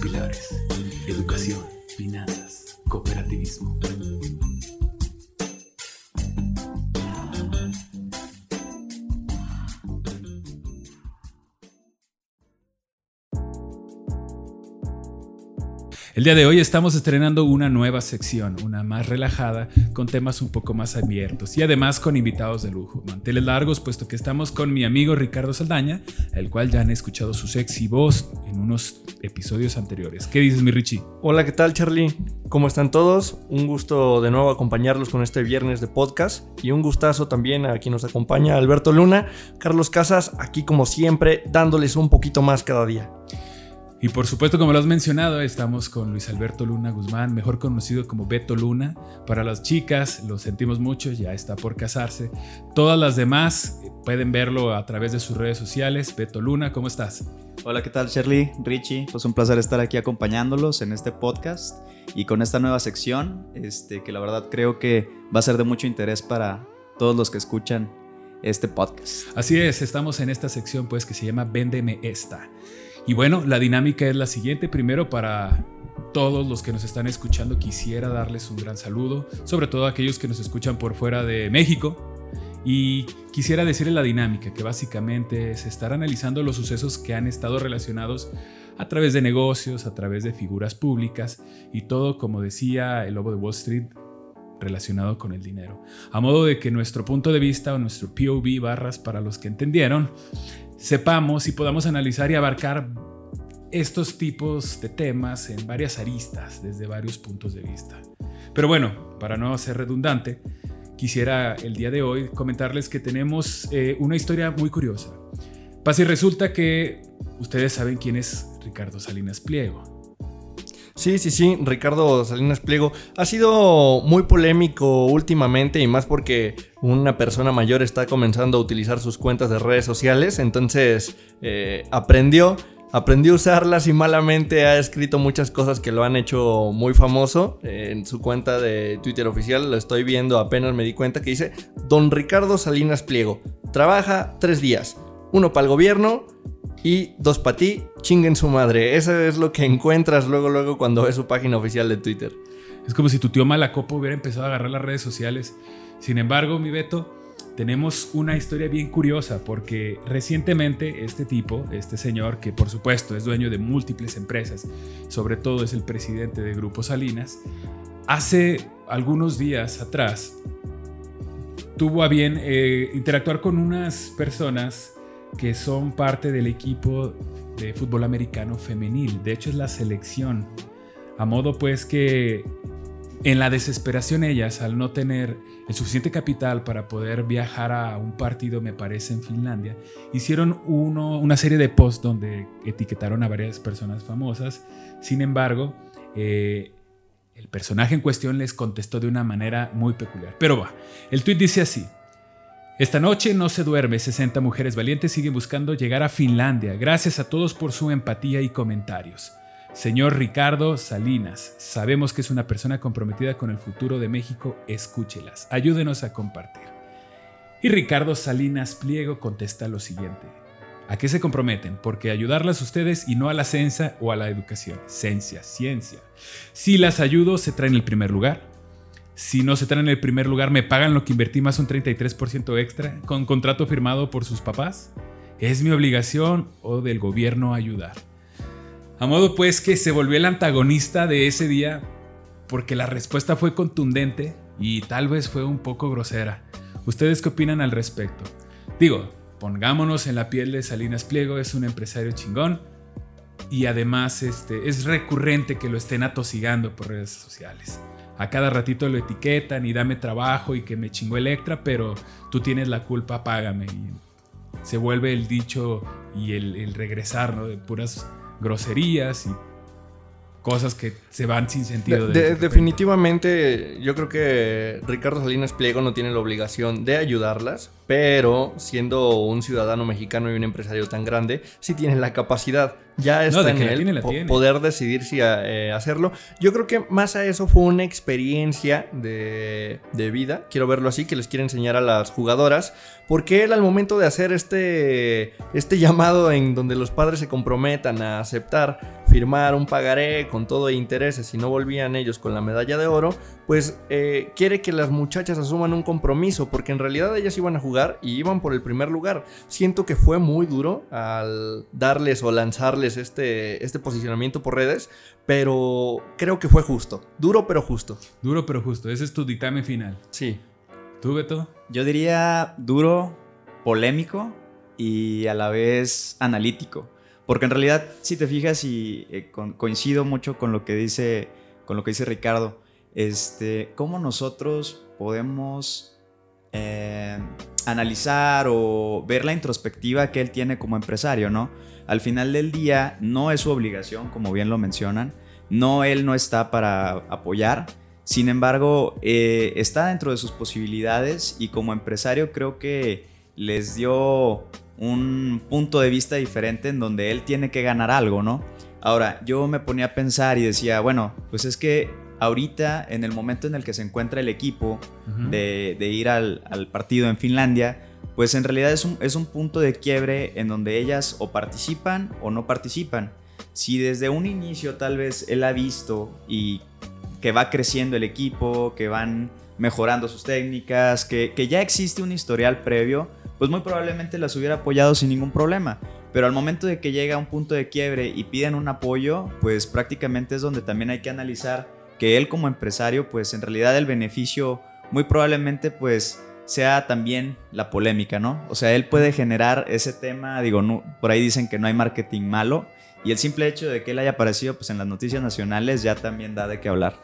pilares. Educación, finanzas, El día de hoy estamos estrenando una nueva sección, una más relajada, con temas un poco más abiertos y además con invitados de lujo. Manteles largos, puesto que estamos con mi amigo Ricardo Saldaña, el cual ya han escuchado su sexy voz en unos episodios anteriores. ¿Qué dices, mi Richie? Hola, ¿qué tal, Charlie? ¿Cómo están todos? Un gusto de nuevo acompañarlos con este viernes de podcast y un gustazo también a quien nos acompaña, Alberto Luna, Carlos Casas, aquí como siempre, dándoles un poquito más cada día. Y por supuesto, como lo has mencionado, estamos con Luis Alberto Luna Guzmán, mejor conocido como Beto Luna. Para las chicas, lo sentimos mucho, ya está por casarse. Todas las demás pueden verlo a través de sus redes sociales. Beto Luna, ¿cómo estás? Hola, ¿qué tal Shirley? Richie, pues un placer estar aquí acompañándolos en este podcast y con esta nueva sección, este, que la verdad creo que va a ser de mucho interés para todos los que escuchan este podcast. Así es, estamos en esta sección pues que se llama Véndeme esta. Y bueno, la dinámica es la siguiente. Primero, para todos los que nos están escuchando, quisiera darles un gran saludo, sobre todo a aquellos que nos escuchan por fuera de México. Y quisiera decirles la dinámica, que básicamente es estar analizando los sucesos que han estado relacionados a través de negocios, a través de figuras públicas y todo, como decía el lobo de Wall Street, relacionado con el dinero. A modo de que nuestro punto de vista o nuestro POV barras para los que entendieron sepamos y podamos analizar y abarcar estos tipos de temas en varias aristas, desde varios puntos de vista. Pero bueno, para no ser redundante, quisiera el día de hoy comentarles que tenemos eh, una historia muy curiosa. Pasa y resulta que ustedes saben quién es Ricardo Salinas Pliego. Sí, sí, sí, Ricardo Salinas Pliego. Ha sido muy polémico últimamente y más porque una persona mayor está comenzando a utilizar sus cuentas de redes sociales, entonces eh, aprendió, aprendió a usarlas y malamente ha escrito muchas cosas que lo han hecho muy famoso. En su cuenta de Twitter oficial, lo estoy viendo, apenas me di cuenta que dice, Don Ricardo Salinas Pliego, trabaja tres días, uno para el gobierno, y dos para ti, chinguen su madre. Eso es lo que encuentras luego, luego cuando ves su página oficial de Twitter. Es como si tu tío Malacopo hubiera empezado a agarrar las redes sociales. Sin embargo, mi Beto, tenemos una historia bien curiosa porque recientemente este tipo, este señor, que por supuesto es dueño de múltiples empresas, sobre todo es el presidente de Grupo Salinas, hace algunos días atrás tuvo a bien eh, interactuar con unas personas que son parte del equipo de fútbol americano femenil. De hecho, es la selección. A modo pues que en la desesperación ellas, al no tener el suficiente capital para poder viajar a un partido, me parece, en Finlandia, hicieron una serie de posts donde etiquetaron a varias personas famosas. Sin embargo, eh, el personaje en cuestión les contestó de una manera muy peculiar. Pero va, el tweet dice así. Esta noche no se duerme, 60 mujeres valientes siguen buscando llegar a Finlandia. Gracias a todos por su empatía y comentarios. Señor Ricardo Salinas, sabemos que es una persona comprometida con el futuro de México, escúchelas, ayúdenos a compartir. Y Ricardo Salinas Pliego contesta lo siguiente. ¿A qué se comprometen? Porque ayudarlas ustedes y no a la ciencia o a la educación. Ciencia, ciencia. Si las ayudo, se traen el primer lugar. Si no se traen en el primer lugar, me pagan lo que invertí más un 33% extra con contrato firmado por sus papás. ¿Es mi obligación o del gobierno ayudar? A modo pues que se volvió el antagonista de ese día porque la respuesta fue contundente y tal vez fue un poco grosera. ¿Ustedes qué opinan al respecto? Digo, pongámonos en la piel de Salinas Pliego, es un empresario chingón y además este, es recurrente que lo estén atosigando por redes sociales a cada ratito lo etiquetan y dame trabajo y que me chingó Electra, pero tú tienes la culpa, págame. Y se vuelve el dicho y el, regresar, ¿no? De puras groserías y cosas que se van sin sentido. definitivamente, yo creo que Ricardo Salinas Pliego no tiene la obligación de ayudarlas, pero siendo un ciudadano mexicano y un empresario tan grande, sí tiene la capacidad Ya está No, de en él tiene, la po- tiene. poder decidir si eh, hacerlo. Yo creo que más a eso fue una experiencia de, de vida, quiero verlo así, que les quiere enseñar a las jugadoras, porque él al momento de hacer este, este llamado en donde los padres se comprometan a aceptar firmar un pagaré con todo e intereses y no volvían ellos con la medalla de oro, pues eh, quiere que las muchachas asuman un compromiso, porque en realidad ellas iban a jugar y iban por el primer lugar. Siento que fue muy duro al darles o lanzarles este, este posicionamiento por redes, pero creo que fue justo. Duro pero justo. Duro pero justo. Ese es tu dictamen final. Sí. ¿Tú, Beto? Yo diría duro, polémico y a la vez analítico. Porque en realidad, si te fijas, y eh, coincido mucho con lo que dice, con lo que dice Ricardo, este, cómo nosotros podemos eh, analizar o ver la introspectiva que él tiene como empresario, ¿no? Al final del día, no es su obligación, como bien lo mencionan, no, él no está para apoyar, sin embargo, eh, está dentro de sus posibilidades y como empresario creo que les dio un punto de vista diferente en donde él tiene que ganar algo, ¿no? Ahora, yo me ponía a pensar y decía, bueno, pues es que ahorita, en el momento en el que se encuentra el equipo de ir al, al partido en Finlandia, pues en realidad es un, es un punto de quiebre en donde ellas o participan o no participan. Si desde un inicio tal vez él ha visto y que va creciendo el equipo, que van mejorando sus técnicas, que, que ya existe un historial previo, pues muy probablemente las hubiera apoyado sin ningún problema. Pero al momento de que llega a un punto de quiebre y piden un apoyo, pues prácticamente es donde también hay que analizar que él como empresario, pues en realidad el beneficio muy probablemente pues sea también la polémica, ¿no? O sea, él puede generar ese tema, digo, no, por ahí dicen que no hay marketing malo, y el simple hecho de que él haya aparecido pues en las noticias nacionales ya también da de qué hablar.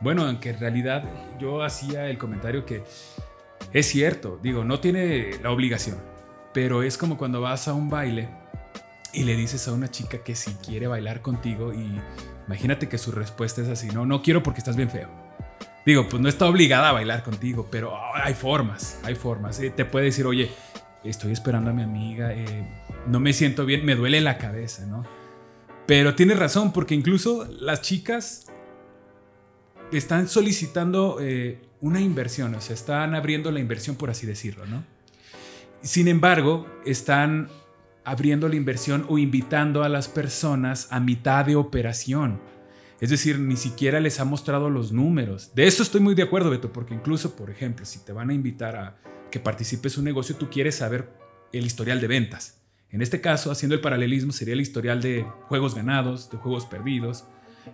Bueno, aunque en realidad yo hacía el comentario que es cierto, digo, no tiene la obligación, pero es como cuando vas a un baile y le dices a una chica que si quiere bailar contigo y imagínate que su respuesta es así, no, no quiero porque estás bien feo. Digo, pues no está obligada a bailar contigo, pero ah, hay formas, hay formas. Eh, te puede decir, oye, estoy esperando a mi amiga, eh, no me siento bien, me duele la cabeza, ¿no? Pero tienes razón, porque incluso las chicas están solicitando eh, una inversión, o sea, están abriendo la inversión, por así decirlo, ¿no? Sin embargo, están abriendo la inversión o invitando a las personas a mitad de operación. Es decir, ni siquiera les ha mostrado los números. De eso estoy muy de acuerdo, Beto, porque incluso, por ejemplo, si te van a invitar a que participes en un negocio, tú quieres saber el historial de ventas. En este caso, haciendo el paralelismo, sería el historial de juegos ganados, de juegos perdidos,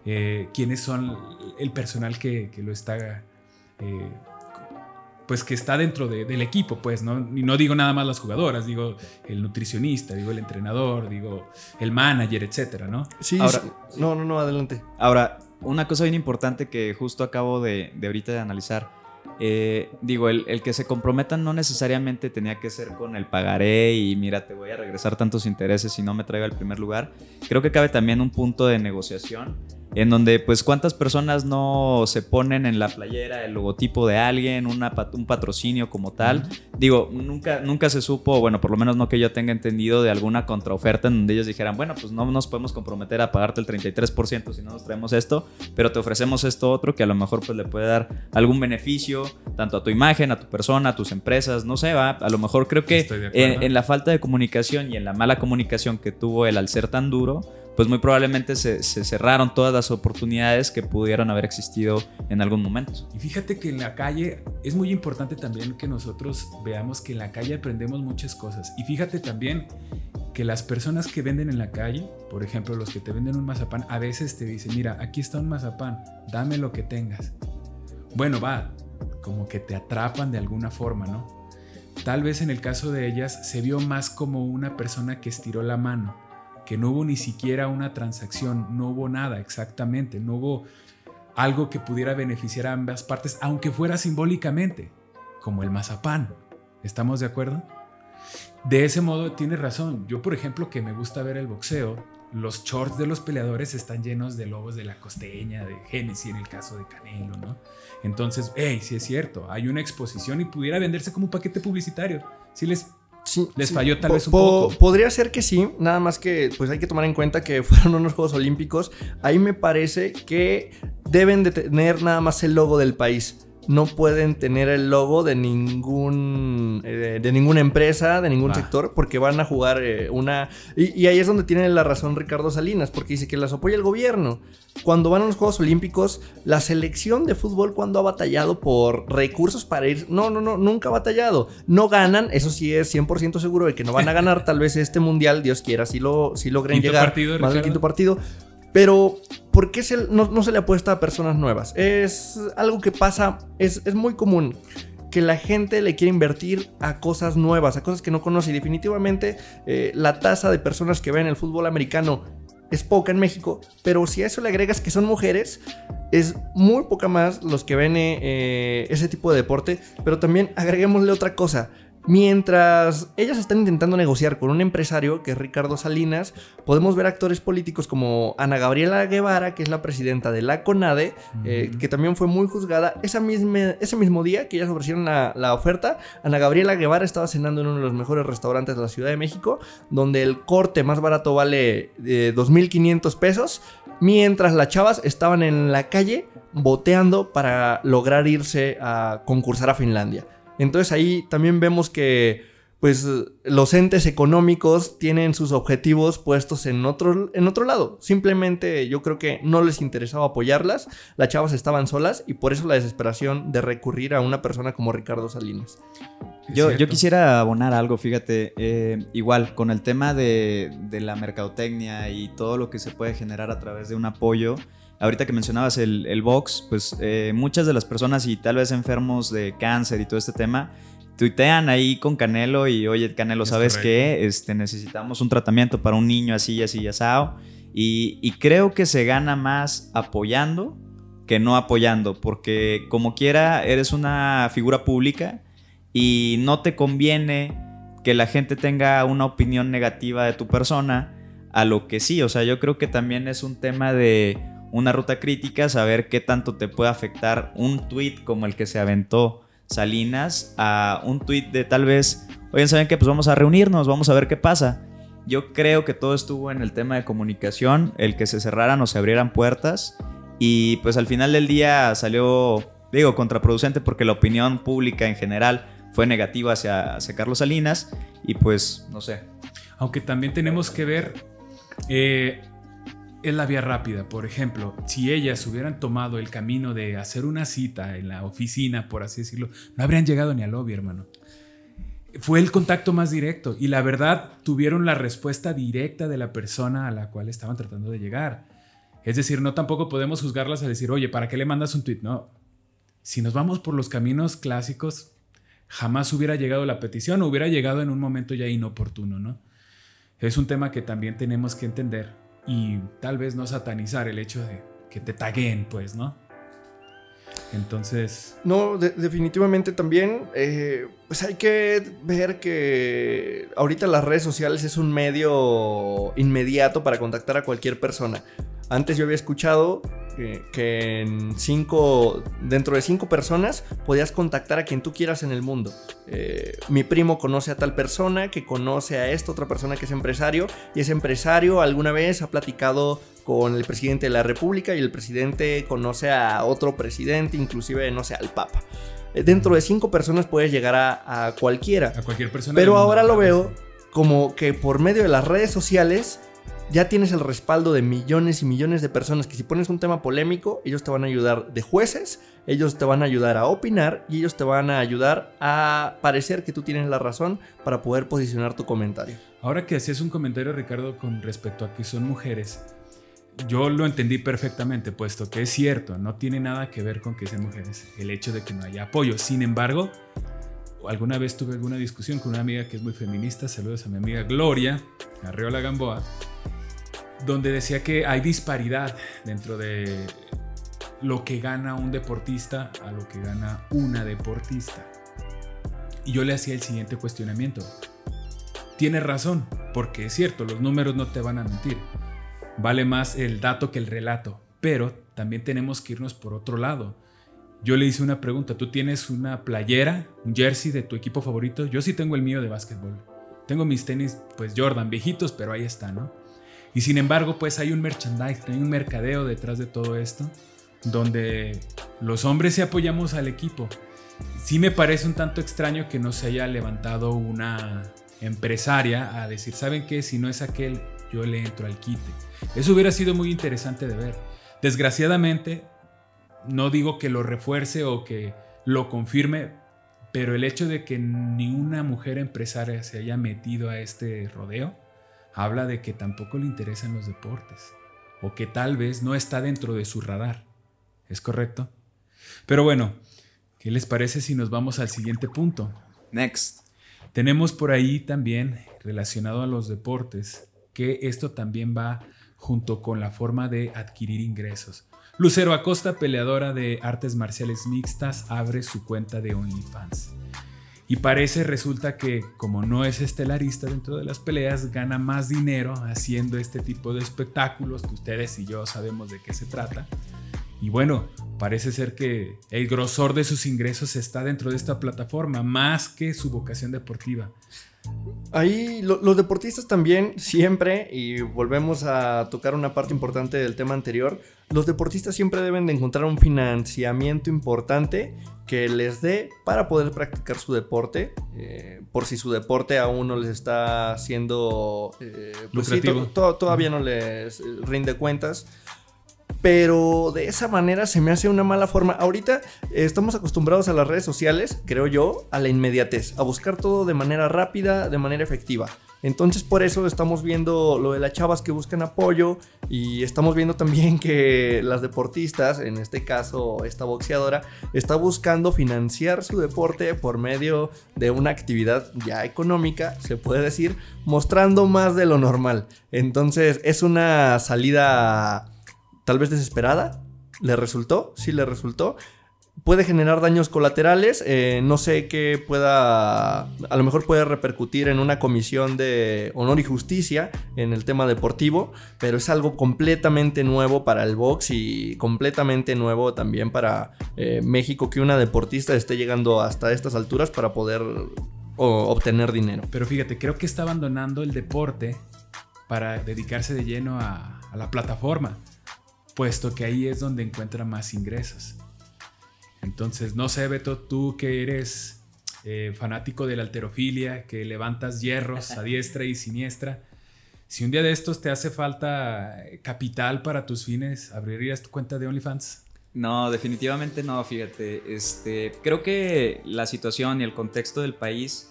eh, quiénes son el personal que, que lo está, eh, pues que está dentro de- del equipo, pues, ¿no? Y no digo nada más las jugadoras, digo el nutricionista, digo el entrenador, digo el manager, etcétera, ¿no? Sí, Ahora- sí. no, no, no, adelante. Ahora, una cosa bien importante que justo acabo de, de ahorita de analizar. eh, digo, el, el que se comprometan no necesariamente tenía que ser con el pagaré y mira, te voy a regresar tantos intereses si no me traiga el primer lugar. Creo que cabe también un punto de negociación en donde pues cuántas personas no se ponen en la playera el logotipo de alguien, una un patrocinio como tal. Digo, nunca, nunca se supo, bueno, por lo menos no que yo tenga entendido de alguna contraoferta en donde ellos dijeran, bueno, pues no nos podemos comprometer a pagarte el 33% si no nos traemos esto, pero te ofrecemos esto otro que a lo mejor pues le puede dar algún beneficio tanto a tu imagen, a tu persona, a tus empresas, no sé, va, a lo mejor creo que en, en la falta de comunicación y en la mala comunicación que tuvo él al ser tan duro, pues muy probablemente se, cerraron todas las oportunidades que pudieron haber existido en algún momento. Y fíjate que en la calle es muy importante también que nosotros veamos que en la calle aprendemos muchas cosas. Y fíjate también que las personas que venden en la calle, por ejemplo, los que te venden un mazapán, a veces te dicen, mira, aquí está un mazapán, dame lo que tengas. Bueno, va, como que te atrapan de alguna forma, ¿no? Tal vez en el caso de ellas se vio más como una persona que estiró la mano, que no hubo ni siquiera una transacción, no hubo nada exactamente, no hubo algo que pudiera beneficiar a ambas partes, aunque fuera simbólicamente, como el mazapán. ¿Estamos de acuerdo? De ese modo, tienes razón. Yo, por ejemplo, que me gusta ver el boxeo, los shorts de los peleadores están llenos de lobos de la costeña, de Genesis en el caso de Canelo, ¿no? Entonces, hey, sí es cierto, hay una exposición y pudiera venderse como un paquete publicitario. Si les Sí, Les sí. falló tal Po- vez un po- poco. Podría ser que sí, nada más que pues hay que tomar en cuenta que fueron unos Juegos Olímpicos. Ahí me parece que deben de tener nada más el logo del país. No pueden tener el logo de ningún eh, de ninguna empresa, de ningún sector, porque van a jugar eh, una... Y, y ahí es donde tiene la razón Ricardo Salinas, porque dice que las apoya el gobierno. Cuando van a los Juegos Olímpicos, la selección de fútbol cuando ha batallado por recursos para ir... No, no, no, nunca ha batallado. No ganan, eso sí es 100% seguro de que no van a ganar tal vez este mundial, Dios quiera, si lo si logren Quinto llegar partido, más del quinto partido. Pero, ¿por qué se- no, se le apuesta a personas nuevas? Es algo que pasa, es, muy común. Que la gente le quiere invertir a cosas nuevas, a cosas que no conoce. Y definitivamente eh, la tasa de personas que ven el fútbol americano es poca en México. Pero si a eso le agregas que son mujeres, es muy poca más los que ven eh, ese tipo de deporte. Pero también agreguémosle otra cosa. Mientras ellas están intentando negociar con un empresario, que es Ricardo Salinas, podemos ver actores políticos como Ana Gabriela Guevara, que es la presidenta de la CONADE, eh, que también fue muy juzgada. Esa misma, ese mismo día que ellas ofrecieron la, la oferta, Ana Gabriela Guevara estaba cenando en uno de los mejores restaurantes de la Ciudad de México, donde el corte más barato vale eh, 2.500 pesos, mientras las chavas estaban en la calle boteando para lograr irse a concursar a Finlandia. Entonces ahí también vemos que pues los entes económicos tienen sus objetivos puestos en otro, en otro lado. Simplemente yo creo que no les interesaba apoyarlas, las chavas estaban solas y por eso la desesperación de recurrir a una persona como Ricardo Salinas. Yo, yo quisiera abonar algo, fíjate, eh, igual con el tema de, de la mercadotecnia y todo lo que se puede generar a través de un apoyo. Ahorita que mencionabas el, el box, pues eh, muchas de las personas y tal vez enfermos de cáncer y todo este tema, tuitean ahí con Canelo y oye Canelo, Es ¿sabes qué? Este, necesitamos un tratamiento para un niño así, así, asado. Y, y creo que se gana más apoyando que no apoyando, porque como quiera eres una figura pública y no te conviene que la gente tenga una opinión negativa de tu persona a lo que sí, o sea, yo creo que también es un tema de una ruta crítica, saber qué tanto te puede afectar un tweet como el que se aventó Salinas a un tweet de tal vez, oigan, ¿saben qué? Pues vamos a reunirnos, vamos a ver qué pasa. Yo creo que todo estuvo en el tema de comunicación, el que se cerraran o se abrieran puertas y pues al final del día salió, digo, contraproducente porque la opinión pública en general fue negativa hacia, hacia Carlos Salinas y pues no sé. Aunque también tenemos que ver eh, es la vía rápida. Por ejemplo, si ellas hubieran tomado el camino de hacer una cita en la oficina, por así decirlo, no habrían llegado ni al lobby, hermano. Fue el contacto más directo y la verdad tuvieron la respuesta directa de la persona a la cual estaban tratando de llegar. Es decir, no tampoco podemos juzgarlas a decir, oye, ¿para qué le mandas un tweet? No. Si nos vamos por los caminos clásicos, jamás hubiera llegado la petición, o hubiera llegado en un momento ya inoportuno, ¿no? Es un tema que también tenemos que entender y tal vez no satanizar el hecho de que te taguen, pues, ¿no? Entonces, No, de- definitivamente también, eh, pues hay que ver que ahorita las redes sociales es un medio inmediato para contactar a cualquier persona. Antes yo había escuchado que, que en cinco, dentro de cinco personas podías contactar a quien tú quieras en el mundo. Eh, mi primo conoce a tal persona que conoce a esta otra persona que es empresario y ese empresario alguna vez ha platicado con el presidente de la República y el presidente conoce a otro presidente, inclusive, no sé, al Papa. Eh, Dentro de cinco personas puedes llegar a, a cualquiera. a cualquier persona. Pero ahora lo veo como que por medio de las redes sociales ya tienes el respaldo de millones y millones de personas que si pones un tema polémico, ellos te van a ayudar de jueces, ellos te van a ayudar a opinar y ellos te van a ayudar a parecer que tú tienes la razón para poder posicionar tu comentario. Ahora que hacías un comentario, Ricardo, con respecto a que son mujeres, yo lo entendí perfectamente, puesto que es cierto, no tiene nada que ver con que sean mujeres, el hecho de que no haya apoyo. Sin embargo, alguna vez tuve alguna discusión con una amiga que es muy feminista, saludos a mi amiga Gloria, Arreola Gamboa, donde decía que hay disparidad dentro de lo que gana un deportista a lo que gana una deportista. Y yo le hacía el siguiente cuestionamiento. Tienes razón, porque es cierto, los números no te van a mentir. Vale más el dato que el relato, pero también tenemos que irnos por otro lado. Yo le hice una pregunta, ¿tú tienes una playera, un jersey de tu equipo favorito? Yo sí tengo el mío de básquetbol. Tengo mis tenis, pues Jordan, viejitos, pero ahí está, ¿no? Y sin embargo, pues hay un merchandising, hay un mercadeo detrás de todo esto, donde los hombres se apoyamos al equipo. Sí me parece un tanto extraño que no se haya levantado una empresaria a decir, ¿saben qué? Si no es aquel, yo le entro al quite. Eso hubiera sido muy interesante de ver. Desgraciadamente, no digo que lo refuerce o que lo confirme, pero el hecho de que ni una mujer empresaria se haya metido a este rodeo habla de que tampoco le interesan los deportes o que tal vez no está dentro de su radar. ¿Es correcto? Pero bueno, ¿qué les parece si nos vamos al siguiente punto? Next. Tenemos por ahí también relacionado a los deportes que esto también va junto con la forma de adquirir ingresos. Lucero Acosta, peleadora de artes marciales mixtas, abre su cuenta de OnlyFans. Y parece, resulta que como no es estelarista dentro de las peleas, gana más dinero haciendo este tipo de espectáculos que ustedes y yo sabemos de qué se trata. Y bueno, parece ser que el grosor de sus ingresos está dentro de esta plataforma, más que su vocación deportiva. Ahí los deportistas también siempre, y volvemos a tocar una parte importante del tema anterior, los deportistas siempre deben de encontrar un financiamiento importante que les dé para poder practicar su deporte, eh, por si su deporte aún no les está haciendo... Eh, pues todavía no les rinde cuentas pero de esa manera se me hace una mala forma. Ahorita estamos acostumbrados a las redes sociales, creo yo, a la inmediatez, a buscar todo de manera rápida, de manera efectiva. Entonces por eso estamos viendo lo de las chavas que buscan apoyo y estamos viendo también que las deportistas, en este caso esta boxeadora, está buscando financiar su deporte por medio de una actividad ya económica, se puede decir, mostrando más de lo normal. Entonces es una salida tal vez desesperada. ¿Le resultó? Sí, le resultó. Puede generar daños colaterales. Eh, no sé qué pueda. A lo mejor puede repercutir en una comisión de honor y justicia en el tema deportivo. Pero es algo completamente nuevo para el box y completamente nuevo también para eh, México que una deportista esté llegando hasta estas alturas para poder obtener dinero. Pero fíjate, creo que está abandonando el deporte para dedicarse de lleno a la plataforma puesto que ahí es donde encuentra más ingresos. Entonces, no sé, Beto, tú que eres eh, fanático de la alterofilia, que levantas hierros a diestra y siniestra, si un día de estos te hace falta capital para tus fines, ¿abrirías tu cuenta de OnlyFans? No, definitivamente no, fíjate. Este, creo que la situación y el contexto del país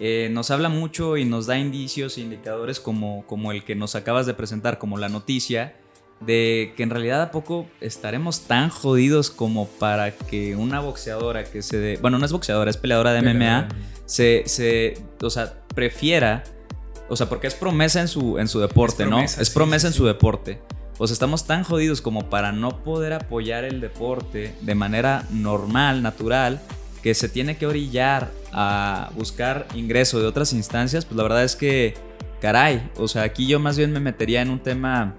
eh, nos habla mucho y nos da indicios e indicadores como, como el que nos acabas de presentar, como la noticia, de que en realidad a poco estaremos tan jodidos como para que una boxeadora que se de, bueno, no es boxeadora, es peleadora de MMA, se, se, o sea, prefiera, o sea, porque es promesa en su, en su deporte, ¿no? Es promesa en su deporte. O sea, estamos tan jodidos como para no poder apoyar el deporte de manera normal, natural, que se tiene que orillar a buscar ingreso de otras instancias, pues la verdad es que, caray, o sea, aquí yo más bien me metería en un tema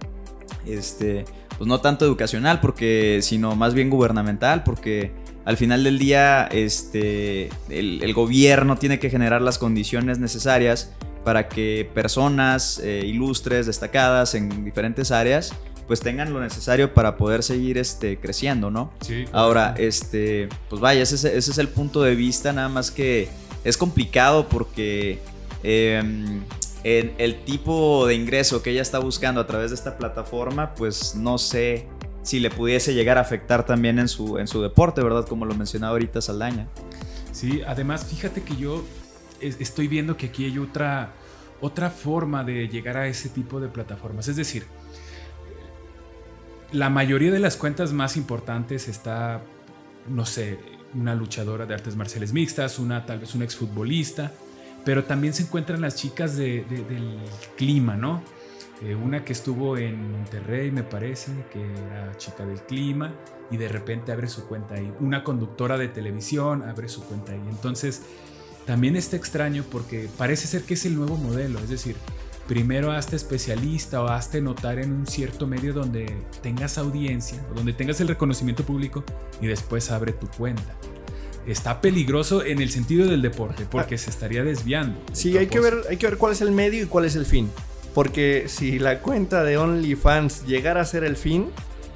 este, pues no tanto educacional, porque, sino más bien gubernamental, porque al final del día este, el, gobierno tiene que generar las condiciones necesarias para que personas eh, ilustres, destacadas en diferentes áreas, pues tengan lo necesario para poder seguir este, creciendo, ¿no? Sí. Ahora, este, pues vaya, ese, es el punto de vista, nada más que es complicado porque em, en el tipo de ingreso que ella está buscando a través de esta plataforma, pues no sé si le pudiese llegar a afectar también en su, en su deporte, ¿verdad? Como lo mencionaba ahorita Saldaña. Sí, además fíjate que yo estoy viendo que aquí hay otra, otra forma de llegar a ese tipo de plataformas. Es decir, la mayoría de las cuentas más importantes está, no sé, una luchadora de artes marciales mixtas, una tal vez un exfutbolista, pero también se encuentran las chicas del clima, ¿no? Eh, una que estuvo en Monterrey, me parece, que era chica del clima, y de repente abre su cuenta ahí. Una conductora de televisión abre su cuenta ahí. Entonces, también está extraño porque parece ser que es el nuevo modelo, es decir, primero hazte especialista o hazte notar en un cierto medio donde tengas audiencia o donde tengas el reconocimiento público y después abre tu cuenta. Está peligroso en el sentido del deporte, porque se estaría desviando. Sí, hay que, ver, hay que ver cuál es el medio y cuál es el fin. Porque si la cuenta de OnlyFans llegara a ser el fin,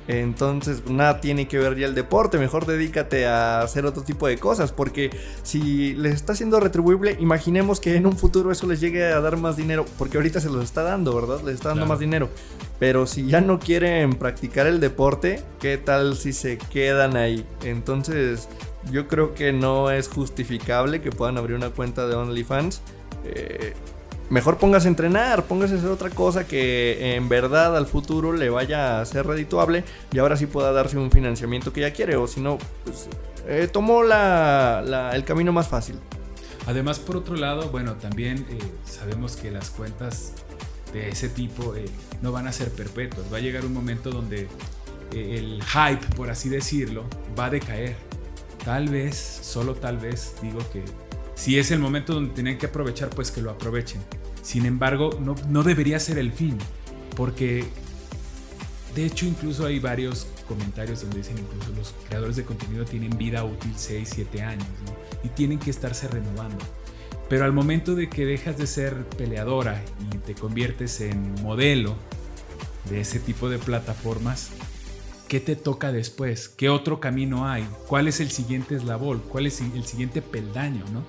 entonces nada tiene que ver ya el deporte. Mejor dedícate a hacer otro tipo de cosas. Porque si les está siendo retribuible, imaginemos que en un futuro eso les llegue a dar más dinero. Porque ahorita se los está dando, ¿verdad? Les está dando Claro. más dinero. Pero si ya no quieren practicar el deporte, ¿qué tal si se quedan ahí? Entonces, yo creo que no es justificable que puedan abrir una cuenta de OnlyFans. Eh, mejor póngase a entrenar, póngase a hacer otra cosa que en verdad al futuro le vaya a ser redituable y ahora sí pueda darse un financiamiento que ya quiere. O si no, pues eh, tomó el camino más fácil. Además, por otro lado, bueno, también eh, sabemos que las cuentas de ese tipo eh, no van a ser perpetuas. Va a llegar un momento donde el hype, por así decirlo, va a decaer. Tal vez, solo tal vez, digo que si es el momento donde tienen que aprovechar, pues que lo aprovechen. Sin embargo, no, no debería ser el fin, porque de hecho incluso hay varios comentarios donde dicen incluso los creadores de contenido tienen vida útil 6, 7 años y tienen que estarse renovando. Pero al momento de que dejas de ser peleadora y te conviertes en modelo de ese tipo de plataformas, ¿qué te toca después? ¿Qué otro camino hay? ¿Cuál es el siguiente eslabón? ¿Cuál es el siguiente peldaño? ¿no?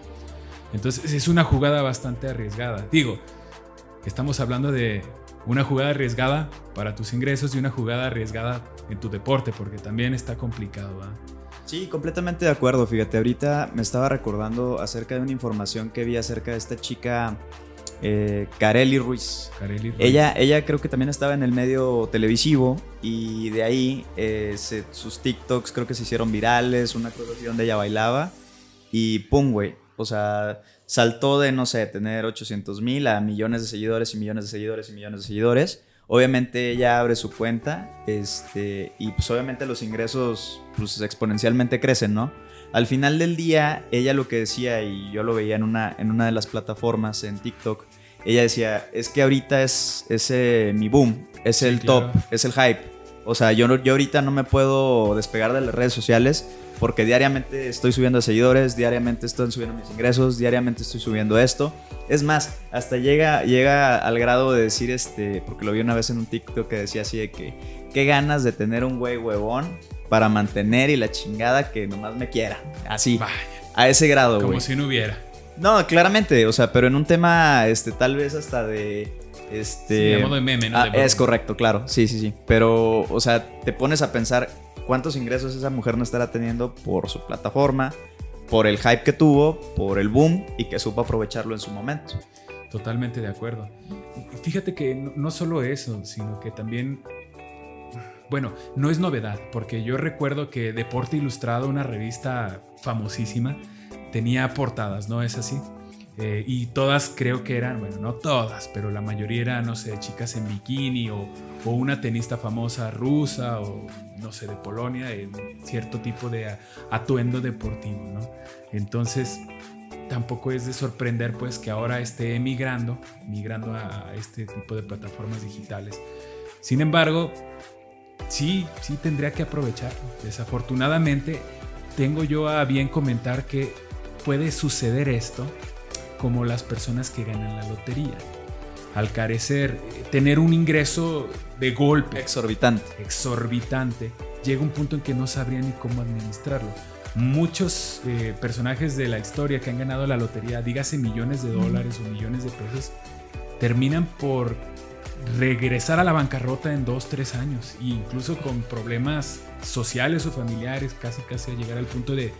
Entonces es una jugada bastante arriesgada. Digo, estamos hablando de una jugada arriesgada para tus ingresos y una jugada arriesgada en tu deporte, porque también está complicado. ¿ah? Sí, completamente de acuerdo. Fíjate, ahorita me estaba recordando acerca de una información que vi acerca de esta chica eh, Ruiz. Carelli Ruiz. Ella, ella creo que también estaba en el medio televisivo y de ahí eh, se- sus TikToks creo que se hicieron virales, una cosa así donde ella bailaba y pum, güey. O sea, saltó de, no sé, tener 800 mil a millones de seguidores y millones de seguidores y millones de seguidores. Obviamente ella abre su cuenta este, y pues obviamente los ingresos pues, exponencialmente crecen, ¿no? Al final del día, ella lo que decía, y yo lo veía en una, en una de las plataformas en TikTok, ella decía, es que ahorita es, es eh, mi boom, es Sí, el claro. top, es el hype. O sea, yo, no- yo ahorita no me puedo despegar de las redes sociales porque diariamente estoy subiendo seguidores, diariamente estoy subiendo mis ingresos, diariamente estoy subiendo esto. Es más, hasta llega, llega al grado de decir, este, porque lo vi una vez en un TikTok que decía así de que, qué ganas de tener un güey huevón para mantener y la chingada que nomás me quiera. Así, Vaya, a ese grado, como güey. si no hubiera. No, claramente, o sea, pero en un tema, este, tal vez hasta de, Sí, este... a modo de meme, ¿no? Ah, De es correcto, claro, sí, sí, sí. Pero, o sea, te pones a pensar cuántos ingresos esa mujer no estará teniendo por su plataforma, por el hype que tuvo, por el boom y que supo aprovecharlo en su momento. Totalmente de acuerdo. Fíjate que no, no solo eso, sino que también, bueno, no es novedad, porque yo recuerdo que Deporte Ilustrado, una revista famosísima, tenía portadas, ¿no es así? Eh, y todas creo que eran, bueno, no todas, pero la mayoría eran, no sé, chicas en bikini o, o una tenista famosa rusa o, no sé, de Polonia, en cierto tipo de atuendo deportivo, ¿no? Entonces, tampoco es de sorprender pues que ahora esté migrando, migrando a este tipo de plataformas digitales. Sin embargo, sí, sí tendría que aprovecharlo. Desafortunadamente, tengo yo a bien comentar que puede suceder esto como las personas que ganan la lotería. Al carecer, tener un ingreso de golpe Exorbitante. exorbitante, llega un punto en que no sabrían ni cómo administrarlo. Muchos eh, personajes de la historia que han ganado la lotería, dígase millones de dólares o millones de pesos, terminan por regresar a la bancarrota en dos, tres años, e incluso con problemas sociales o familiares, casi casi a llegar al punto de,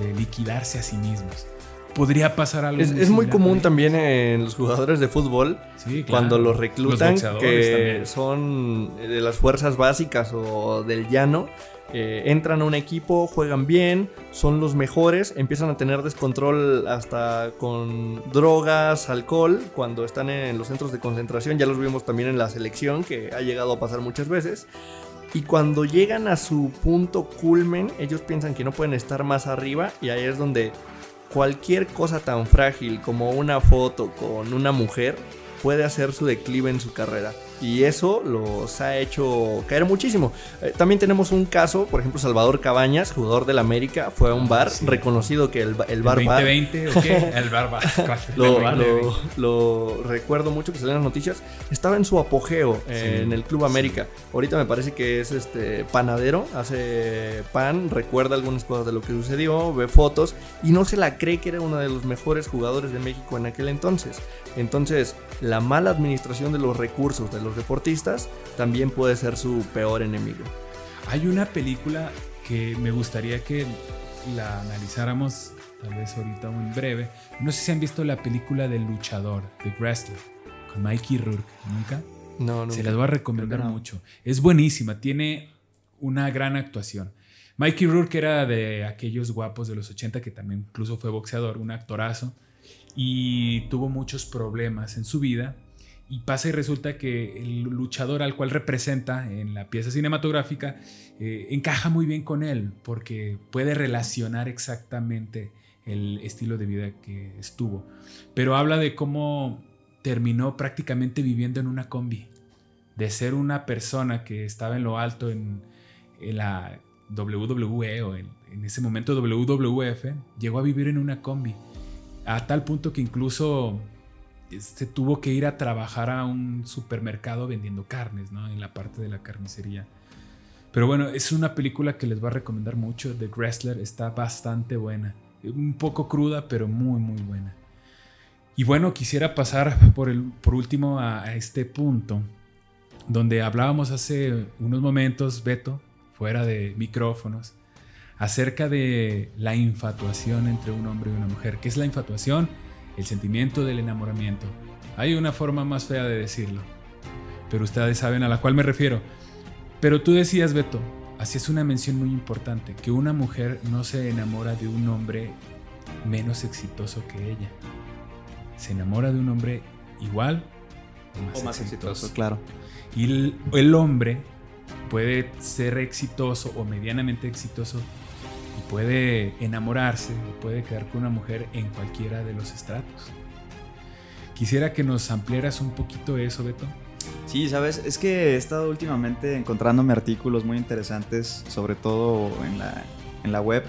de liquidarse a sí mismos. Podría pasar algo Es, muy es muy común también en los jugadores de fútbol ellos. Sí, claro. cuando los reclutan que también. son de las fuerzas básicas o del llano. Eh, entran a un equipo, juegan bien, son los mejores, empiezan a tener descontrol hasta con drogas, alcohol, cuando están en los centros de concentración, ya los vimos también en la selección, que ha llegado a pasar muchas veces. Y cuando llegan a su punto culmen, ellos piensan que no pueden estar más arriba y ahí es donde cualquier cosa tan frágil como una foto con una mujer puede hacer su declive en su carrera. Y eso los ha hecho caer muchísimo. Eh, también tenemos un caso, por ejemplo, Salvador Cabañas, jugador del América, fue a un bar, sí. reconocido que el, el bar ¿El bar- 2020 o qué? El bar bar. lo, Vale, lo- lo recuerdo mucho que salió en las noticias. Estaba en su apogeo eh, en el Club América. Ahorita me parece que es este panadero, hace pan, recuerda algunas cosas de lo que sucedió, ve fotos y no se la cree que era uno de los mejores jugadores de México en aquel entonces. Entonces, la mala administración de los recursos de los deportistas también puede ser su peor enemigo. Hay una película que me gustaría que la analizáramos, tal vez ahorita o en breve. No sé si han visto la película del luchador, The Wrestler, con Mikey Rourke. ¿Nunca? No, no. Se las voy a recomendar no. mucho. Es buenísima, tiene una gran actuación. Mikey Rourke era de aquellos guapos de los 80 que también incluso fue boxeador, un actorazo, y tuvo muchos problemas en su vida. Y pasa y resulta que el luchador al cual representa en la pieza cinematográfica eh, encaja muy bien con él porque puede relacionar exactamente el estilo de vida que estuvo. Pero habla de cómo terminó prácticamente viviendo en una combi. De ser una persona que estaba en lo alto en, la WWE o en ese momento WWF, llegó a vivir en una combi. A tal punto que incluso se tuvo que ir a trabajar a un supermercado vendiendo carnes, ¿no? En la parte de la carnicería. Pero bueno, es una película que les voy a recomendar mucho. The Wrestler está bastante buena. Un poco cruda, pero muy, muy buena. Y bueno, quisiera pasar por, el, por último a, a este punto, donde hablábamos hace unos momentos, Beto, fuera de micrófonos, acerca de la infatuación entre un hombre y una mujer. ¿Qué es la infatuación? El sentimiento del enamoramiento. Hay una forma más fea de decirlo, pero ustedes saben a la cual me refiero. Pero tú decías, Beto, hacías una mención muy importante, que una mujer no se enamora de un hombre menos exitoso que ella. Se enamora de un hombre igual o más, O más exitoso. exitoso, claro. Y el, el hombre puede ser exitoso o medianamente exitoso puede enamorarse o puede quedar con una mujer en cualquiera de los estratos. Quisiera que nos ampliaras un poquito eso, Beto. Sí, sabes, es que he estado últimamente encontrándome artículos muy interesantes, sobre todo en la, en la web,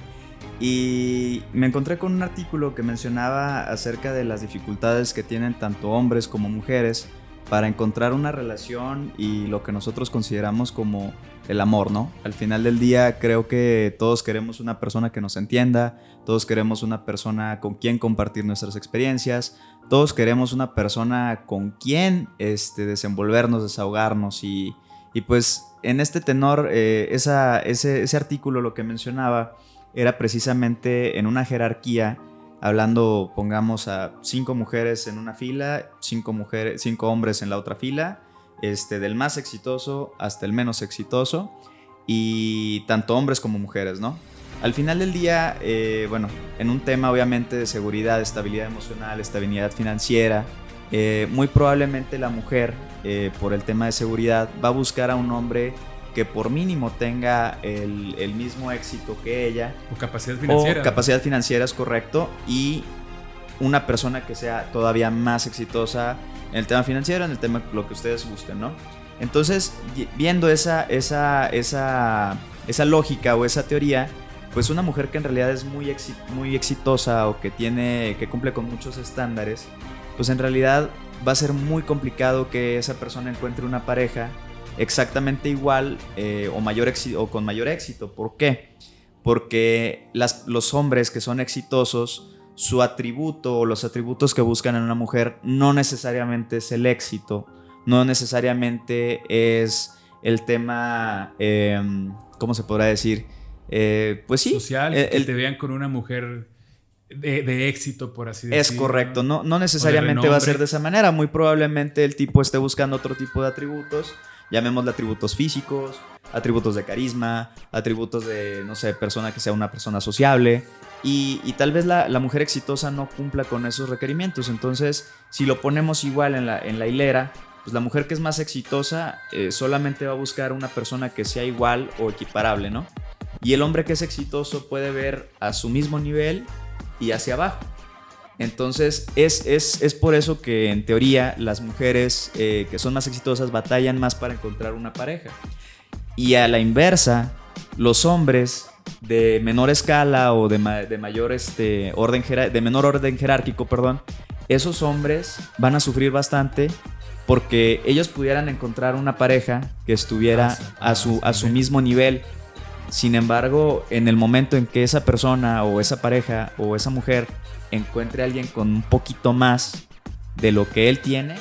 y me encontré con un artículo que mencionaba acerca de las dificultades que tienen tanto hombres como mujeres para encontrar una relación y lo que nosotros consideramos como el amor, ¿no? Al final del día creo que todos queremos una persona que nos entienda, todos queremos una persona con quien compartir nuestras experiencias, todos queremos una persona con quien este, desenvolvernos, desahogarnos y, y pues en este tenor, eh, ese, ese artículo lo que mencionaba era precisamente en una jerarquía, hablando, pongamos a cinco mujeres en una fila, cinco, mujeres, cinco hombres en la otra fila, este, del más exitoso hasta el menos exitoso, y tanto hombres como mujeres, ¿no? Al final del día, eh, bueno, en un tema obviamente de seguridad, estabilidad emocional, estabilidad financiera, eh, muy probablemente la mujer, eh, por el tema de seguridad, va a buscar a un hombre que por mínimo tenga el, el mismo éxito que ella, O capacidad financiera. o capacidad financiera es correcto, y una persona que sea todavía más exitosa en el tema financiero, en el tema lo que ustedes gusten, ¿no? Entonces, viendo esa, esa, esa, esa lógica o esa teoría, pues una mujer que en realidad es muy, muy exitosa o que tiene, que cumple con muchos estándares, pues en realidad va a ser muy complicado que esa persona encuentre una pareja exactamente igual eh, o, mayor o con mayor éxito. ¿Por qué? Porque los hombres que son exitosos, su atributo o los atributos que buscan en una mujer no necesariamente es el éxito, no necesariamente es el tema, eh, ¿cómo se podrá decir? Eh, pues sí, social, el- que te vean con una mujer de, de éxito, por así es decirlo. correcto, no, no necesariamente va a ser de esa manera. Muy probablemente el tipo esté buscando otro tipo de atributos, llamémosle atributos físicos, atributos de carisma, atributos de, no sé, persona que sea una persona sociable. Y, tal vez la, la mujer exitosa no cumpla con esos requerimientos. Entonces, si lo ponemos igual en la, en la hilera, pues la mujer que es más exitosa eh, solamente va a buscar una persona que sea igual o equiparable, ¿no? Y el hombre que es exitoso puede ver a su mismo nivel y hacia abajo. Entonces es, es, es por eso que en teoría las mujeres eh, que son más exitosas batallan más para encontrar una pareja. Y a la inversa, los hombres de menor escala o de, ma- de mayor este, orden de menor orden jerárquico, perdón, esos hombres van a sufrir bastante porque ellos pudieran encontrar una pareja que estuviera Ah, a su, a su mismo nivel. Sin embargo, en el momento en que esa persona o esa pareja o esa mujer encuentre a alguien con un poquito más de lo que él tiene,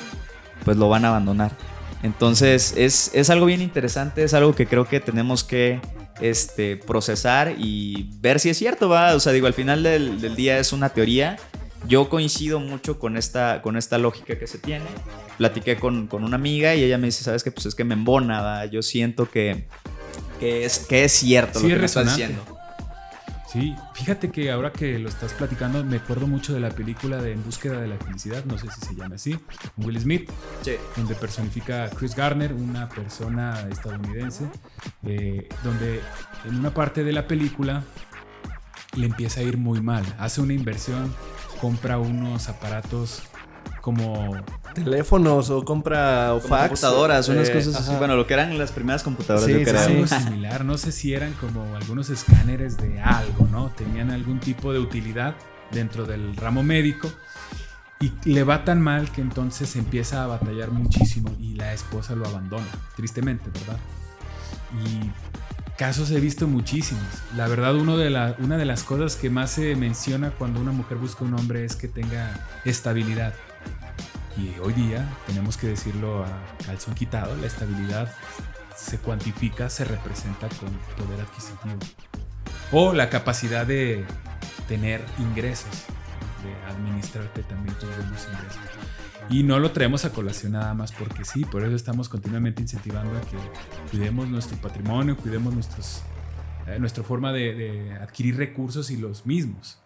pues lo van a abandonar. Entonces es, es algo bien interesante, es algo que creo que tenemos que este, procesar y ver si es cierto, ¿va? O sea, digo, al final del, del día es una teoría. Yo coincido mucho con esta, con esta lógica que se tiene. Platiqué con, con una amiga y ella me dice, ¿sabes qué? Pues es que me embona, ¿va? Yo siento que, que, es, que es cierto Sí, lo es que me estás resonante. diciendo. Sí, fíjate que ahora que lo estás platicando, me acuerdo mucho de la película de En búsqueda de la felicidad, no sé si se llama así, Will Smith, Sí. donde personifica a Chris Garner, una persona estadounidense, eh, donde en una parte de la película le empieza a ir muy mal. Hace una inversión, compra unos aparatos como Teléfonos o compra o fax. computadoras, unas eh, cosas así. ajá. Bueno, lo que eran las primeras computadoras, Sí, yo sí, creo. sí. algo similar. No sé si eran como algunos escáneres de algo, ¿no? Tenían algún tipo de utilidad dentro del ramo médico. Y le va tan mal que entonces empieza a batallar muchísimo y la esposa lo abandona, tristemente, ¿verdad? Y casos he visto muchísimos. La verdad, uno de la- una de las cosas que más se menciona cuando una mujer busca un hombre es que tenga estabilidad. Y hoy día, tenemos que decirlo a calzón quitado, la estabilidad se cuantifica, se representa con poder adquisitivo. O la capacidad de tener ingresos, de administrarte también tus buenos ingresos. Y no lo traemos a colación nada más porque sí, por eso estamos continuamente incentivando a que cuidemos nuestro patrimonio, cuidemos nuestros, eh, nuestra forma de, de adquirir recursos y los mismos.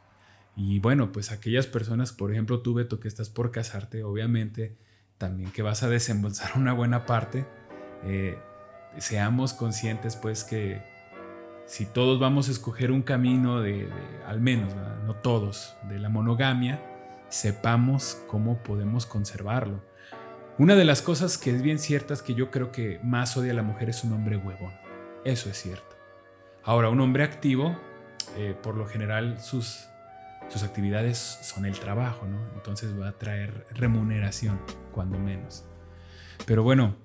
Y bueno, pues aquellas personas, por ejemplo tú Beto, que estás por casarte, obviamente también que vas a desembolsar una buena parte, eh, seamos conscientes pues que si todos vamos a escoger un camino de, al menos, no todos, de la monogamia, sepamos cómo podemos conservarlo. Una de las cosas que es bien cierta es que yo creo que más odia a la mujer es un hombre huevón. Eso es cierto. Ahora, un hombre activo, eh, por lo general sus, sus actividades son el trabajo, ¿no? Entonces va a traer remuneración, cuando menos. Pero bueno,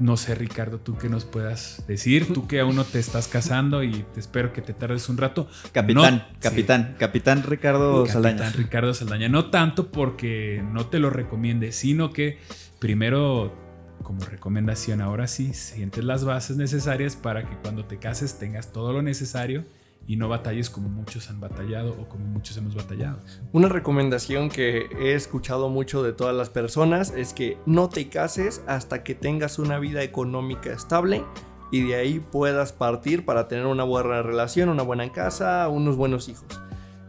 no sé, Ricardo, tú qué nos puedas decir. Tú que aún no te estás casando y te espero que te tardes un rato. Capitán, No, sí. capitán, capitán Ricardo Capitán Saldaña. Ricardo Saldaña. No tanto porque no te lo recomiende, sino que primero, como recomendación, ahora sí, sientes las bases necesarias para que cuando te cases tengas todo lo necesario y no batalles como muchos han batallado o como muchos hemos batallado. Una recomendación que he escuchado mucho de todas las personas es que no te cases hasta que tengas una vida económica estable y de ahí puedas partir para tener una buena relación, una buena casa, unos buenos hijos.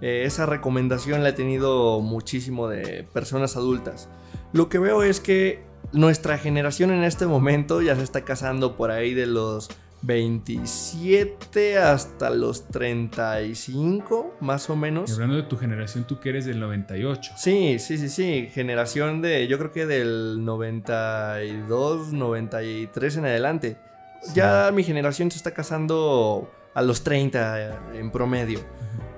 Eh, esa recomendación la he tenido muchísimo de personas adultas. Lo que veo es que nuestra generación en este momento ya se está casando por ahí de los 27 hasta los 35, más o Y menos. hablando de tu generación, tú que eres del 98. Sí, sí, sí, sí. Generación de, yo creo que del 92, 93 en adelante. Sí. Ya mi generación se está casando a los 30 en promedio.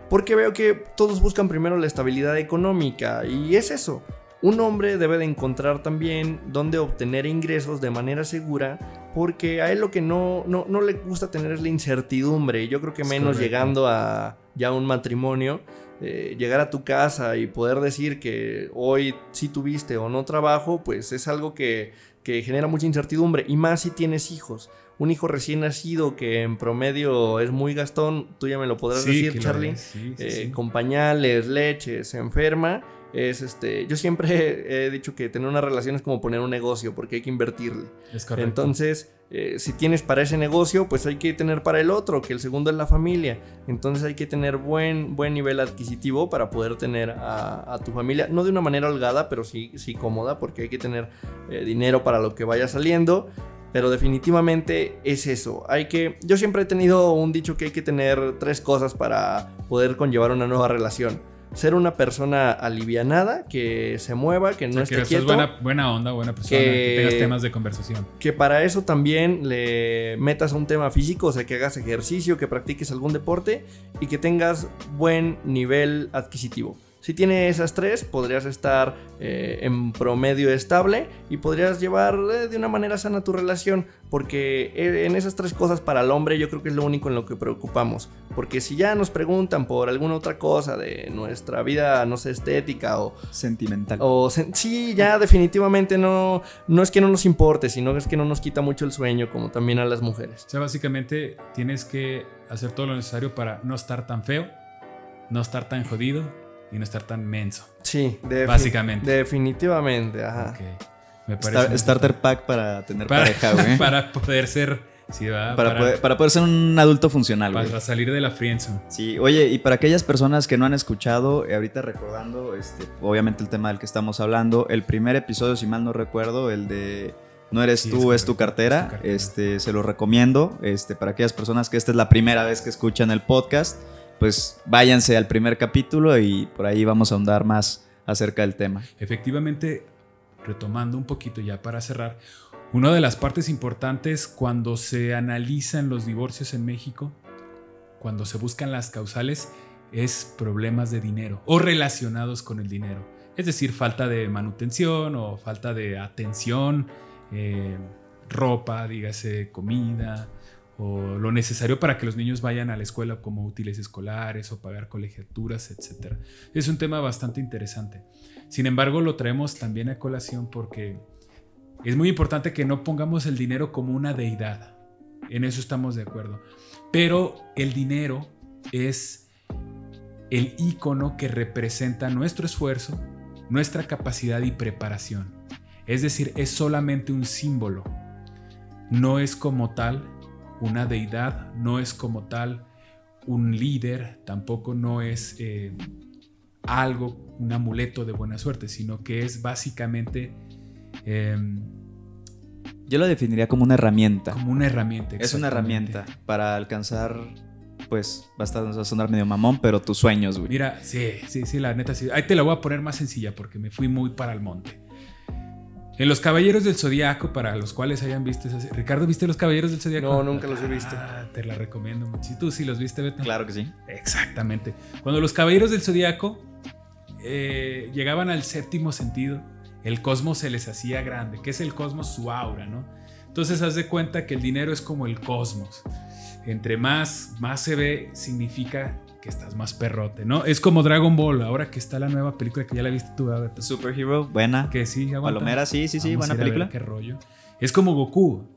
Porque veo que todos buscan primero la estabilidad económica y es eso. Un hombre debe de encontrar también dónde obtener ingresos de manera segura porque a él lo que no, no, no le gusta tener es la incertidumbre. Yo creo que menos llegando a ya un matrimonio, eh, llegar a tu casa y poder decir que hoy sí tuviste o no trabajo, pues es algo que, que genera mucha incertidumbre. Y más si tienes hijos. Un hijo recién nacido que en promedio es muy gastón, tú ya me lo podrás decir, Charlie sí, sí, eh, con pañales, leche, se enferma, es este, yo siempre he dicho que tener una relación es como poner un negocio porque hay que invertirle. Es correcto. Entonces, eh, si tienes para ese negocio, pues hay que tener para el otro, que el segundo es la familia. Entonces hay que tener buen, buen nivel adquisitivo para poder tener a, a tu familia, no de una manera holgada, pero sí, sí cómoda, porque hay que tener eh, dinero para lo que vaya saliendo. Pero definitivamente es eso. Hay que. Yo siempre he tenido un dicho que hay que tener tres cosas para poder conllevar una nueva relación. Ser una persona alivianada, que se mueva, que no O sea, esté que quieto. buena, buena onda, buena persona, Que- que tengas temas de conversación. Que para eso también le metas a un tema físico, o sea, que hagas ejercicio, que practiques algún deporte y que tengas buen nivel adquisitivo. Si tiene esas tres, podrías estar eh, en promedio estable y podrías llevar eh, de una manera sana tu relación, porque eh, en esas tres cosas para el hombre yo creo que es lo único en lo que preocupamos. Porque si ya nos preguntan por alguna otra cosa de nuestra vida, no sé, estética o, Sentimental. o sen- sí, ya definitivamente no, no es que no nos importe, sino es que no nos quita mucho el sueño, como también a las mujeres. O sea, básicamente tienes que hacer todo lo necesario para no estar tan feo, no estar tan jodido y no estar tan menso. Sí, Básicamente. Definitivamente, ajá. Ok. Me parece Star- starter pack para tener para, pareja, güey. para poder ser. Sí, ¿verdad? Para, para, poder, para poder ser un adulto funcional, güey. para salir de la friendzone. Sí, oye, y para aquellas personas que no han escuchado, eh, ahorita recordando, este, obviamente el tema del que estamos hablando, el primer episodio, si mal no recuerdo, el de No eres Sí, tú, es es, tu cartera, es tu cartera. este, se lo recomiendo, este, para aquellas personas que esta es la primera vez que escuchan el podcast, pues váyanse al primer capítulo y por ahí vamos a ahondar más acerca del tema. Efectivamente, retomando un poquito ya para cerrar, una de las partes importantes cuando se analizan los divorcios en México, cuando se buscan las causales, es problemas de dinero o relacionados con el dinero. Es decir, falta de manutención o falta de atención, eh, ropa, dígase comida, o lo necesario para que los niños vayan a la escuela como útiles escolares o pagar colegiaturas, etc. Es un tema bastante interesante. Sin embargo, lo traemos también a colación porque es muy importante que no pongamos el dinero como una deidad. En eso estamos de acuerdo. Pero el dinero es el icono que representa nuestro esfuerzo, nuestra capacidad y preparación. Es decir, es solamente un símbolo. No es como tal una deidad, no es como tal un líder, tampoco no es eh, algo, un amuleto de buena suerte, sino que es básicamente eh, Yo lo definiría como una herramienta. como una herramienta. Es una herramienta para alcanzar, pues, va a, estar- va a sonar medio mamón, pero tus sueños, güey. Mira, sí, sí, sí, la neta sí. Ahí te la voy a poner más sencilla porque me fui muy para el monte. En Los Caballeros del Zodiaco, para los cuales hayan visto esas... Ricardo, ¿viste Los Caballeros del Zodiaco? No, nunca los he visto. Ah, te la recomiendo mucho. Si tú sí los viste, Beto. Claro que sí. Exactamente. Cuando los caballeros del zodiaco eh, llegaban al séptimo sentido, el cosmos se les hacía grande. ¿Qué es el cosmos? Su aura, ¿no? Entonces haz de cuenta que el dinero es como el cosmos. Entre más, más se ve, significa que estás más perrote, ¿no? Es como Dragon Ball, ahora que está la nueva película que ya la viste tú, ¿verdad? Superhero, buena. Que sí, aguanta. Palomera, sí, sí, sí, Vamos buena a ir a ver película. qué rollo. Es como Goku.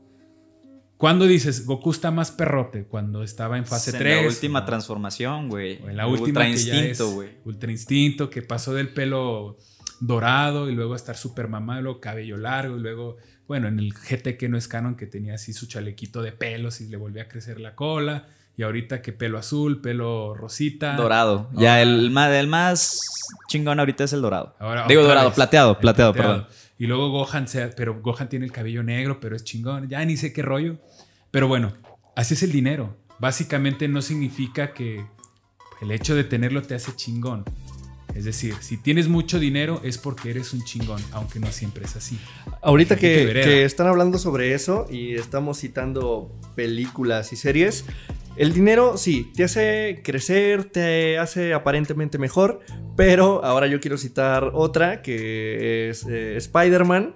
¿Cuándo dices Goku está más perrote? Cuando estaba en fase En 3. la última transformación, güey. En la última Ultra que instinto, güey. Ultra instinto, que pasó del pelo dorado y luego a estar súper mamado, luego cabello largo y luego, bueno, en el GT que no es canon, que tenía así su chalequito de pelos y le volvía a crecer la cola. Y ahorita que pelo azul, pelo rosita. Dorado. Ahora- Ya, el más, el más chingón ahorita es el dorado. Ahora Digo dorado, vez. plateado, El plateado, perdón. Y luego Gohan, se- pero Gohan tiene el cabello negro, pero es chingón. Ya ni sé qué rollo. Pero bueno, así es el dinero. Básicamente no significa que el hecho de tenerlo te hace chingón. Es decir, si tienes mucho dinero es porque eres un chingón, aunque no siempre es así. Ahorita que, están hablando sobre eso y estamos citando películas y series, el dinero sí, te hace crecer, te hace aparentemente mejor, pero ahora yo quiero citar otra que es eh, Spider-Man,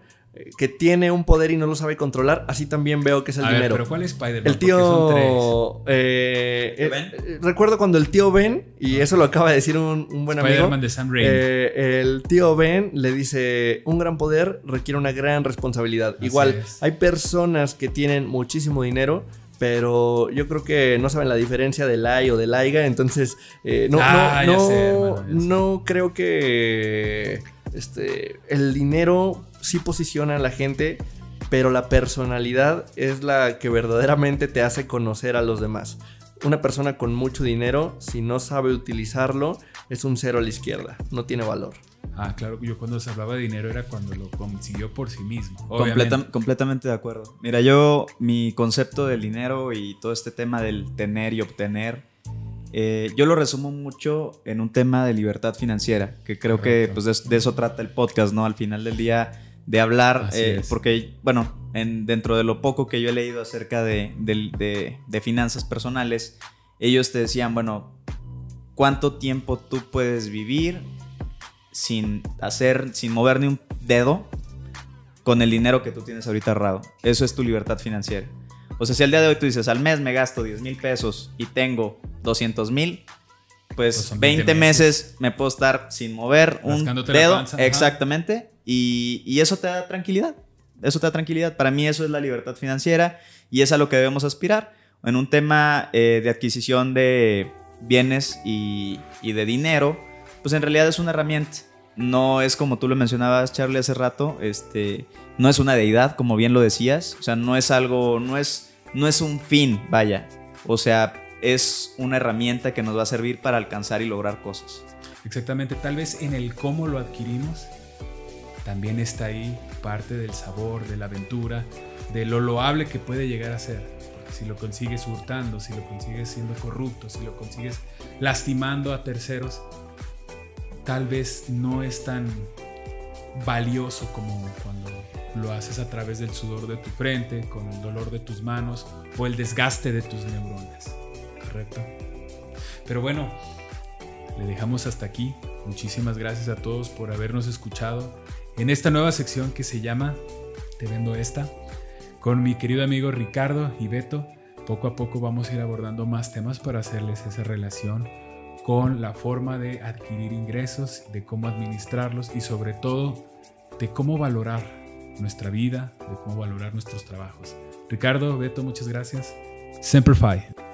que tiene un poder y no lo sabe controlar, así también veo que es el A ver, dinero. pero ¿cuál es Spider-Man? El Porque son tres. tío... eh, ¿Tío eh, Ben? eh, recuerdo cuando el tío Ben, y eso lo acaba de decir un, un buen amigo, Spider-Man de Sam Raimi. eh, el tío Ben le dice, un gran poder requiere una gran responsabilidad. Así Igual, es. hay personas que tienen muchísimo dinero, pero yo creo que no saben la diferencia del AI o del AIGA, entonces eh, no, Ah, no, ya no, sé, hermano, ya sé. no creo que este, el dinero sí posiciona a la gente, pero la personalidad es la que verdaderamente te hace conocer a los demás. Una persona con mucho dinero, si no sabe utilizarlo, es un cero a la izquierda, no tiene valor. Ah, claro, yo cuando se hablaba de dinero era cuando lo consiguió por sí mismo. Completa- completamente de acuerdo. Mira, yo, mi concepto del dinero y todo este tema del tener y obtener Eh, yo lo resumo mucho en un tema de libertad financiera, que creo que pues, de, de, eso trata el podcast, ¿no? Al final del día, de hablar, eh, porque, bueno, en, dentro de lo poco que yo he leído acerca de, de, de, finanzas personales, ellos te decían, bueno, ¿cuánto tiempo tú puedes vivir sin hacer, sin mover ni un dedo con el dinero que tú tienes ahorita ahorrado? Eso es tu libertad financiera. O sea, si al día de hoy tú dices, al mes me gasto 10 mil pesos y tengo 200 mil, pues, 20, pues meses. me puedo estar sin mover un dedo. exactamente. Y, eso te da tranquilidad. Eso te da tranquilidad. Para mí eso es la libertad financiera y es a lo que debemos aspirar. En un tema eh, de adquisición de bienes y, y de dinero, pues en realidad es una herramienta. No es como tú lo mencionabas, Charlie, hace rato. Este, no es una deidad, como bien lo decías. O sea, no es algo, no es, no es un fin, vaya. O sea, es una herramienta que nos va a servir para alcanzar y lograr cosas. Exactamente, tal vez en el cómo lo adquirimos, también está ahí parte del sabor, de la aventura, de lo loable que puede llegar a ser. Porque si lo consigues hurtando, si lo consigues siendo corrupto, si lo consigues lastimando a terceros, tal vez no es tan valioso como cuando lo haces a través del sudor de tu frente, con el dolor de tus manos o el desgaste de tus neuronas. ¿Correcto? Pero bueno, le dejamos hasta aquí. Muchísimas gracias a todos por habernos escuchado en esta nueva sección que se llama Te vendo esta. Con mi querido amigo Ricardo y Beto, poco a poco vamos a ir abordando más temas para hacerles esa relación con la forma de adquirir ingresos, de cómo administrarlos y sobre todo de cómo valorar nuestra vida, de cómo valorar nuestros trabajos. Ricardo, Beto, muchas gracias. Semper Fi.